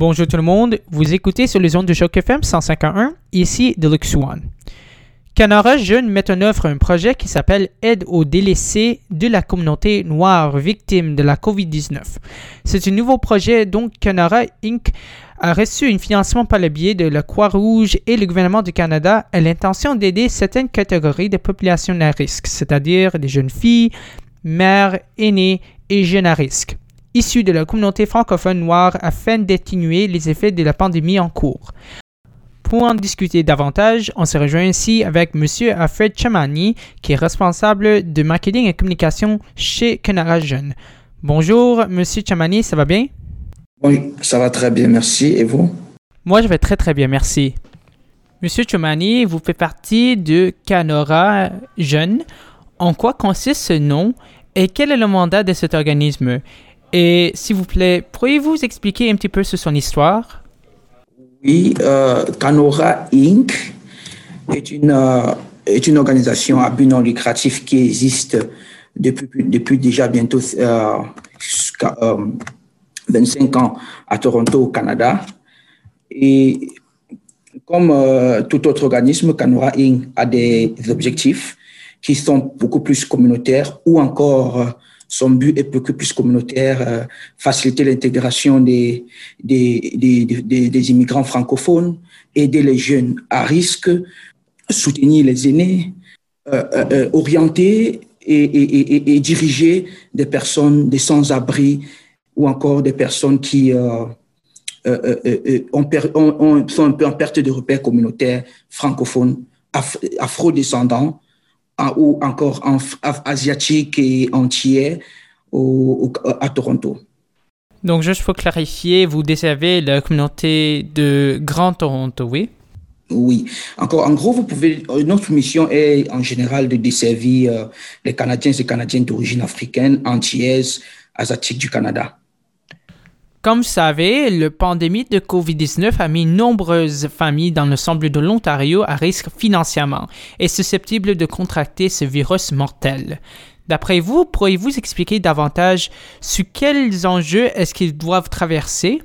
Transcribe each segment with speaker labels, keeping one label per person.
Speaker 1: Bonjour tout le monde, vous écoutez sur les ondes de Choc FM 151, ici Deluxe One. Canara Jeune met en œuvre un projet qui s'appelle Aide aux délaissés de la communauté noire victime de la COVID-19. C'est un nouveau projet dont Canara Inc. a reçu un financement par le biais de la Croix-Rouge et le gouvernement du Canada à l'intention d'aider certaines catégories de populations à risque, c'est-à-dire des jeunes filles, mères, aînées et jeunes à risque, issus de la communauté francophone noire afin d'atténuer les effets de la pandémie en cours. Pour en discuter davantage, on se rejoint ici avec M. Alfred Chamani, qui est responsable de marketing et communication chez Canara Jeune. Bonjour, M. Chamani, ça va bien?
Speaker 2: Oui, ça va très bien, merci. Et vous?
Speaker 1: Moi, je vais très très bien, merci. Monsieur Chamani, vous faites partie de Canora Jeune. En quoi consiste ce nom et quel est le mandat de cet organisme? Et s'il vous plaît, pourriez-vous expliquer un petit peu sur son histoire?
Speaker 2: Oui, euh, Canora Inc. est une, euh, est une organisation à but non lucratif qui existe depuis, depuis déjà bientôt euh, 25 ans à Toronto, au Canada. Et comme euh, tout autre organisme, Canora Inc. a des objectifs qui sont beaucoup plus communautaires ou encore euh, son but est beaucoup plus communautaire, euh, faciliter l'intégration des des, des, des, des, immigrants francophones, aider les jeunes à risque, soutenir les aînés, euh, euh, orienter et, et, et, et, diriger des personnes, des sans-abri ou encore des personnes qui ont, ont, sont un peu en perte de repères communautaires francophones, afro-descendants, ou encore en, asiatique et entier au, au, à Toronto.
Speaker 1: Donc, juste pour clarifier, vous desservez la communauté de Grand Toronto, oui?
Speaker 2: Oui. Encore, en gros, vous pouvez, notre mission est en général de desservir euh, les Canadiens et Canadiennes d'origine africaine, antillaises, asiatiques du Canada.
Speaker 1: Comme vous savez, la pandémie de COVID-19 a mis nombreuses familles dans le centre de l'Ontario à risque financièrement et susceptibles de contracter ce virus mortel. D'après vous, pourriez-vous expliquer davantage sur quels enjeux est-ce qu'ils doivent traverser?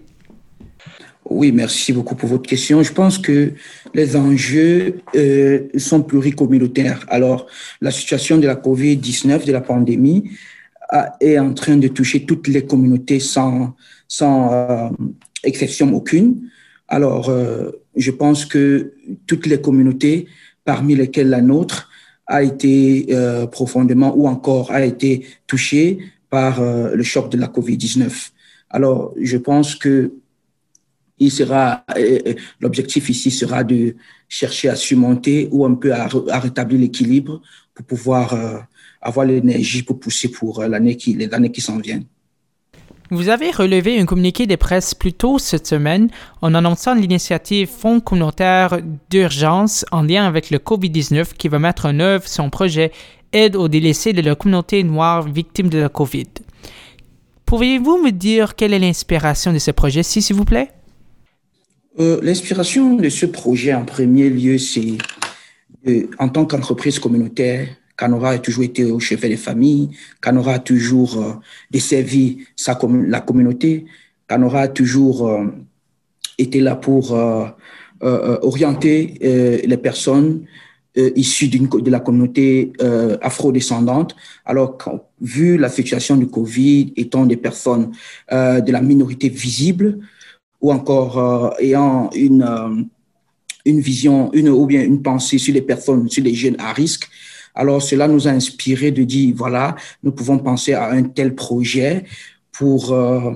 Speaker 2: Oui, merci beaucoup pour votre question. Je pense que les enjeux euh, sont pluricommunautaires. Alors, la situation de la COVID-19, de la pandémie, est en train de toucher toutes les communautés sans, sans euh, exception aucune. Alors, euh, je pense que toutes les communautés, parmi lesquelles la nôtre, a été euh, profondément ou encore a été touchée par le choc de la COVID-19. Alors, je pense que il sera l'objectif ici sera de chercher à surmonter ou un peu à, rétablir l'équilibre pour pouvoir avoir l'énergie pour pousser pour l'année qui les années qui s'en viennent.
Speaker 1: Vous avez relevé un communiqué de presse plus tôt cette semaine en annonçant l'initiative Fonds communautaire d'urgence en lien avec le COVID-19 qui va mettre en œuvre son projet Aide aux délaissés de la communauté noire victime de la COVID. Pourriez-vous me dire quelle est l'inspiration de ce projet-ci, s'il vous plaît?
Speaker 2: Euh, l'inspiration de ce projet, en premier lieu, c'est euh, en tant qu'entreprise communautaire, Canora a toujours été au chevet des familles. Canora a toujours euh, desservi sa la communauté. Canora a toujours euh, été là pour euh, orienter les personnes issues de la communauté afro-descendante. Alors, quand, vu la situation du Covid, étant des personnes de la minorité visible ou encore ayant une, une vision, une, ou bien une pensée sur les personnes, sur les jeunes à risque, alors, cela nous a inspiré de dire, voilà, nous pouvons penser à un tel projet pour, euh,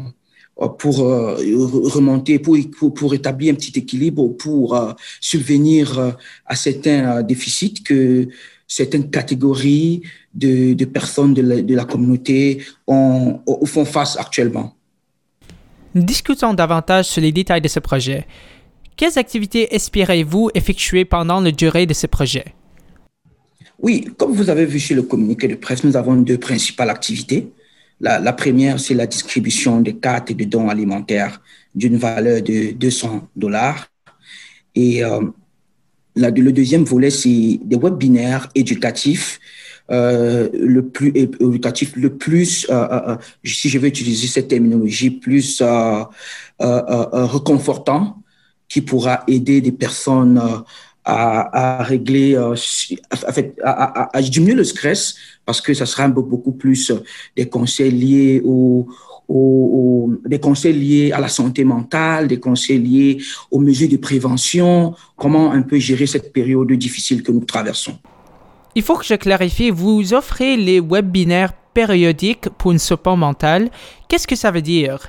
Speaker 2: pour euh, remonter, pour, pour, établir un petit équilibre, pour euh, subvenir à certains déficits que certaines catégories de, de personnes de la, de la communauté ont, font face actuellement.
Speaker 1: Discutons davantage sur les détails de ce projet. Quelles activités espérez-vous effectuer pendant la durée de ce projet?
Speaker 2: Oui, comme vous avez vu sur le communiqué de presse, nous avons deux principales activités. La, première, c'est la distribution des cartes et de dons alimentaires d'une valeur de 200 dollars. Et euh, le deuxième volet, c'est des webinaires éducatifs le plus éducatif, le plus, si je vais utiliser cette terminologie, plus reconfortant, qui pourra aider des personnes à, régler, à, à, diminuer le stress, parce que ça sera beaucoup plus des conseils liés au, des conseils liés à la santé mentale, des conseils liés aux mesures de prévention, comment un peu gérer cette période difficile que nous traversons.
Speaker 1: Il faut que je clarifie, vous offrez les webinaires périodiques pour une support mentale. Qu'est-ce que ça veut dire?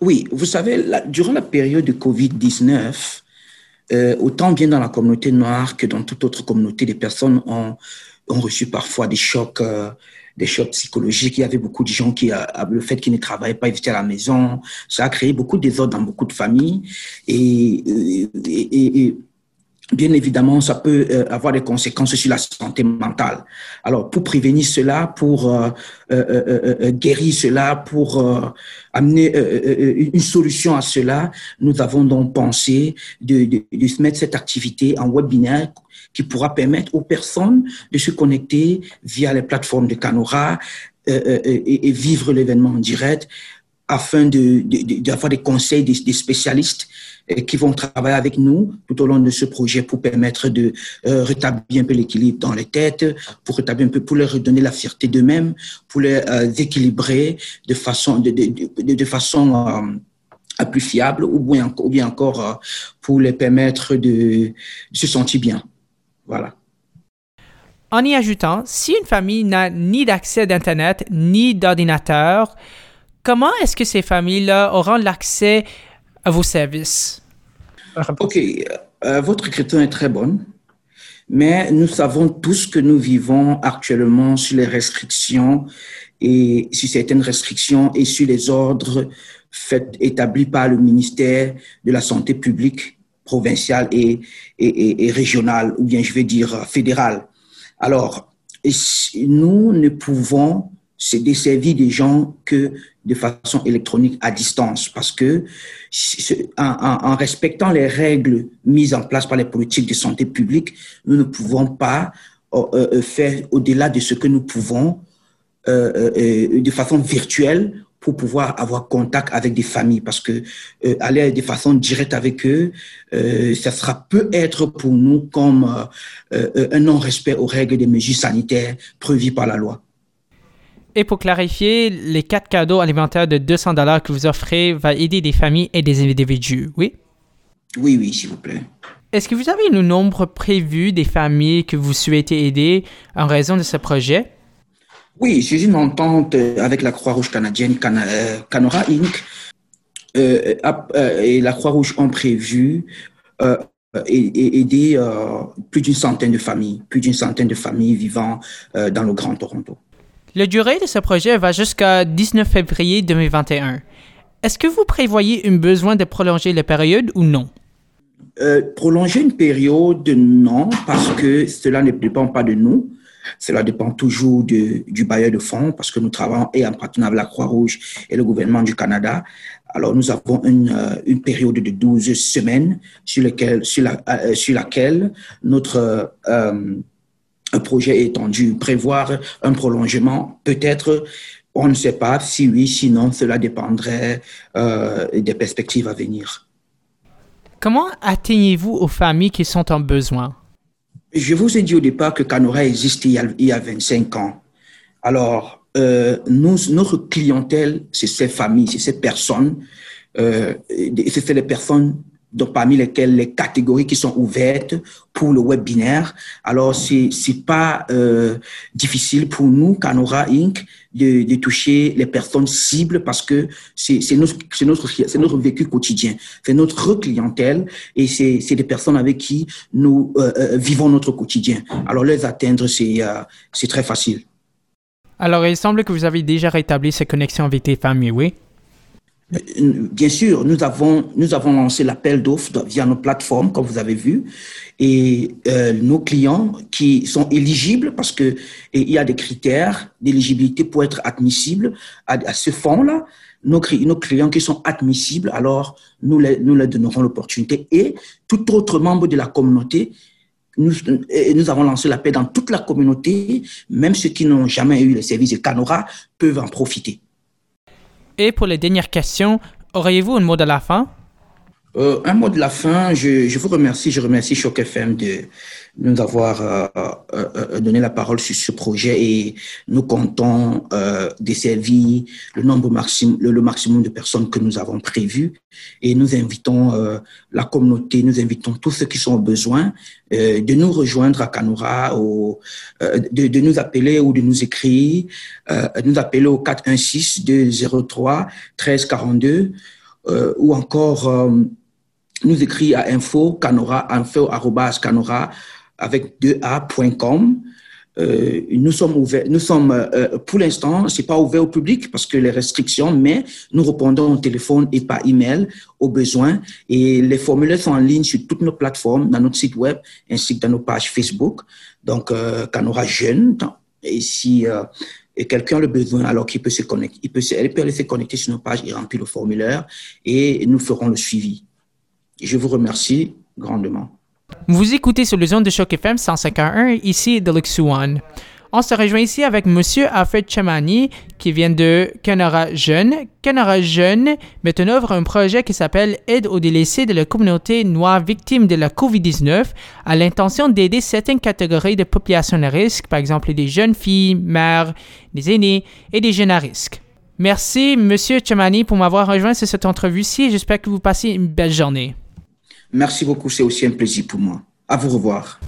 Speaker 2: Oui, vous savez, durant la période de COVID-19, euh, autant bien dans la communauté noire que dans toute autre communauté, des personnes ont, ont reçu parfois des chocs euh, des chocs psychologiques. Il y avait beaucoup de gens qui, le fait qu'ils ne travaillaient pas, ils étaient à la maison. Ça a créé beaucoup de désordre dans beaucoup de familles. Et, et, bien évidemment, ça peut euh, avoir des conséquences sur la santé mentale. Alors, pour prévenir cela, pour euh, euh, guérir cela, pour amener une solution à cela, nous avons donc pensé de, de, de mettre cette activité en webinaire qui pourra permettre aux personnes de se connecter via les plateformes de Canora et, vivre l'événement en direct afin d'avoir de, des conseils des, spécialistes qui vont travailler avec nous tout au long de ce projet pour permettre de rétablir un peu l'équilibre dans les têtes, pour rétablir un peu, pour leur redonner la fierté d'eux-mêmes, pour les équilibrer de façon, de, de, façon plus fiable ou bien, ou bien encore pour les permettre de se sentir bien. Voilà.
Speaker 1: En y ajoutant, si une famille n'a ni d'accès d'Internet ni d'ordinateur, comment est-ce que ces familles-là auront l'accès à vos services?
Speaker 2: OK. Euh, votre question est très bonne, mais nous savons tous que nous vivons actuellement sur les restrictions et sur certaines restrictions et sur les ordres établis par le ministère de la Santé publique provinciale et, et, et, régionale, ou bien je vais dire fédérale. Alors, nous ne pouvons se desservir des gens que de façon électronique à distance, parce que en, respectant les règles mises en place par les politiques de santé publique, nous ne pouvons pas euh, euh, faire au-delà de ce que nous pouvons euh, de façon virtuelle pour pouvoir avoir contact avec des familles parce que euh, aller de façon directe avec eux, euh, ça sera peut être pour nous comme euh, euh, un non-respect aux règles des mesures sanitaires prévues par la loi.
Speaker 1: Et pour clarifier, les quatre cadeaux alimentaires de 200 dollars que vous offrez va aider des familles et des individus, oui?
Speaker 2: Oui, oui, s'il vous plaît.
Speaker 1: Est-ce que vous avez le nombre prévu des familles que vous souhaitez aider en raison de ce projet?
Speaker 2: Oui, c'est une entente avec la Croix-Rouge canadienne, euh, Canora Inc. Euh, euh, et la Croix-Rouge ont prévu aider plus d'une centaine de familles, plus d'une centaine de familles vivant dans le Grand Toronto.
Speaker 1: La durée de ce projet va jusqu'à 19 février 2021. Est-ce que vous prévoyez un besoin de prolonger la période ou non?
Speaker 2: prolonger une période, non, parce que cela ne dépend pas de nous. Cela dépend toujours du bailleur de fonds parce que nous travaillons et en partenariat avec la Croix-Rouge et le gouvernement du Canada. Alors, nous avons une, euh, période de 12 semaines euh, sur laquelle notre euh, projet étendu. Prévoir un prolongement, peut-être, on ne sait pas. Si oui, sinon, cela dépendrait euh, des perspectives à venir.
Speaker 1: Comment atteignez-vous aux familles qui sont en besoin?
Speaker 2: Je vous ai dit au départ que Canora existe il y a, il y a 25 ans. Alors, euh, nous, notre clientèle, c'est ces familles, c'est ces personnes, euh, c'est les personnes donc parmi lesquelles les catégories qui sont ouvertes pour le web binaire. Alors, c'est c'est pas euh, difficile pour nous, Canora Inc., de, de toucher les personnes cibles parce que c'est notre notre notre vécu quotidien, c'est notre clientèle et c'est des personnes avec qui nous euh, euh vivons notre quotidien. Alors, les atteindre, c'est euh, très facile.
Speaker 1: Alors, il semble que vous avez déjà rétabli ces connexions avec tes familles, oui?
Speaker 2: Bien sûr, nous avons, nous avons lancé l'appel d'offres via nos plateformes, comme vous avez vu, et euh, nos clients qui sont éligibles, parce que il y a des critères d'éligibilité pour être admissibles à, ce fonds-là, nos, clients qui sont admissibles, alors nous, les, nous leur donnerons l'opportunité. Et tout autre membre de la communauté nous, nous avons lancé l'appel dans toute la communauté, même ceux qui n'ont jamais eu les services de Canora peuvent en profiter.
Speaker 1: Et pour les dernières questions, auriez-vous un mot de la fin?
Speaker 2: Euh, un mot de la fin, je, je, vous remercie, je remercie Choc FM de nous avoir euh, euh, euh, donné la parole sur ce projet et nous comptons euh, desservir le nombre maximum, le, maximum de personnes que nous avons prévu et nous invitons euh, la communauté, nous invitons tous ceux qui sont au besoin euh, de nous rejoindre à Canora, au, de, de, nous appeler ou de nous écrire, nous appeler au 416 203 1342 ou encore nous écrit à info canora info canora avec 2a.com. Euh, nous sommes ouverts, nous sommes, euh, pour l'instant, c'est pas ouvert au public parce que les restrictions, mais nous répondons au téléphone et par email aux besoins. Et les formulaires sont en ligne sur toutes nos plateformes, dans notre site web ainsi que dans nos pages Facebook. Donc, euh, Canora Jeune. Et si euh, quelqu'un a le besoin, alors qu'il peut se connecter, il peut, elle peut aller se connecter sur nos pages et remplir le formulaire et nous ferons le suivi. Je vous remercie grandement.
Speaker 1: Vous écoutez sur le zone de choc FM 151 ici de Luxuan. On se rejoint ici avec Monsieur Alfred Chamani qui vient de Canara Jeune. Canara Jeune met en œuvre un projet qui s'appelle Aide aux délaissés de la communauté noire victime de la COVID-19 à l'intention d'aider certaines catégories de population à risque, par exemple des jeunes filles, mères, des aînés et des jeunes à risque. Merci, Monsieur Chamani, pour m'avoir rejoint sur cette entrevue-ci. J'espère que vous passez une belle journée.
Speaker 2: Merci beaucoup, c'est aussi un plaisir pour moi. À vous revoir.